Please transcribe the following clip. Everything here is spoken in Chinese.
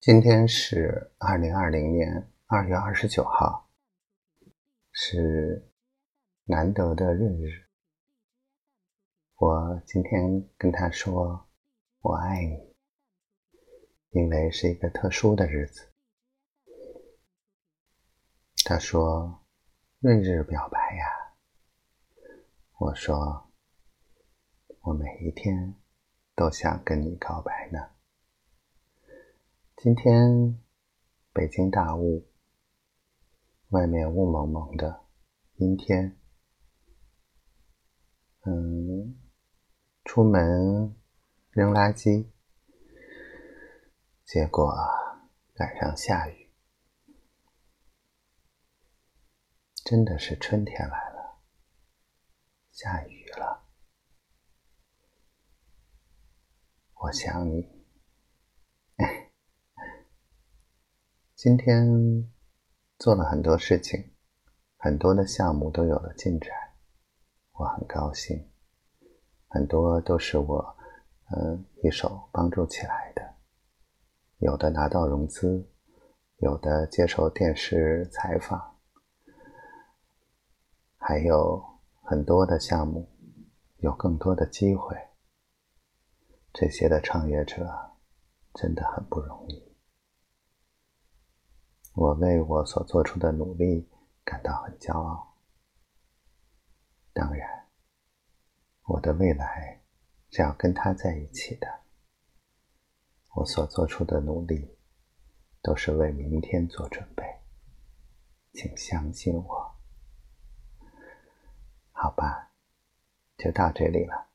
今天是二零二零年二月二十九号，是难得的闰日。我今天跟他说“我爱你”，因为是一个特殊的日子。他说：“闰日表白呀。”我说：“我每一天都想跟你告白呢。”今天北京大雾，外面雾蒙蒙的，阴天。嗯，出门扔垃圾，结果赶上下雨，真的是春天来了，下雨了，我想你。今天做了很多事情，很多的项目都有了进展，我很高兴。很多都是我，嗯，一手帮助起来的。有的拿到融资，有的接受电视采访，还有很多的项目，有更多的机会。这些的创业者真的很不容易。我为我所做出的努力感到很骄傲。当然，我的未来是要跟他在一起的。我所做出的努力都是为明天做准备，请相信我。好吧，就到这里了。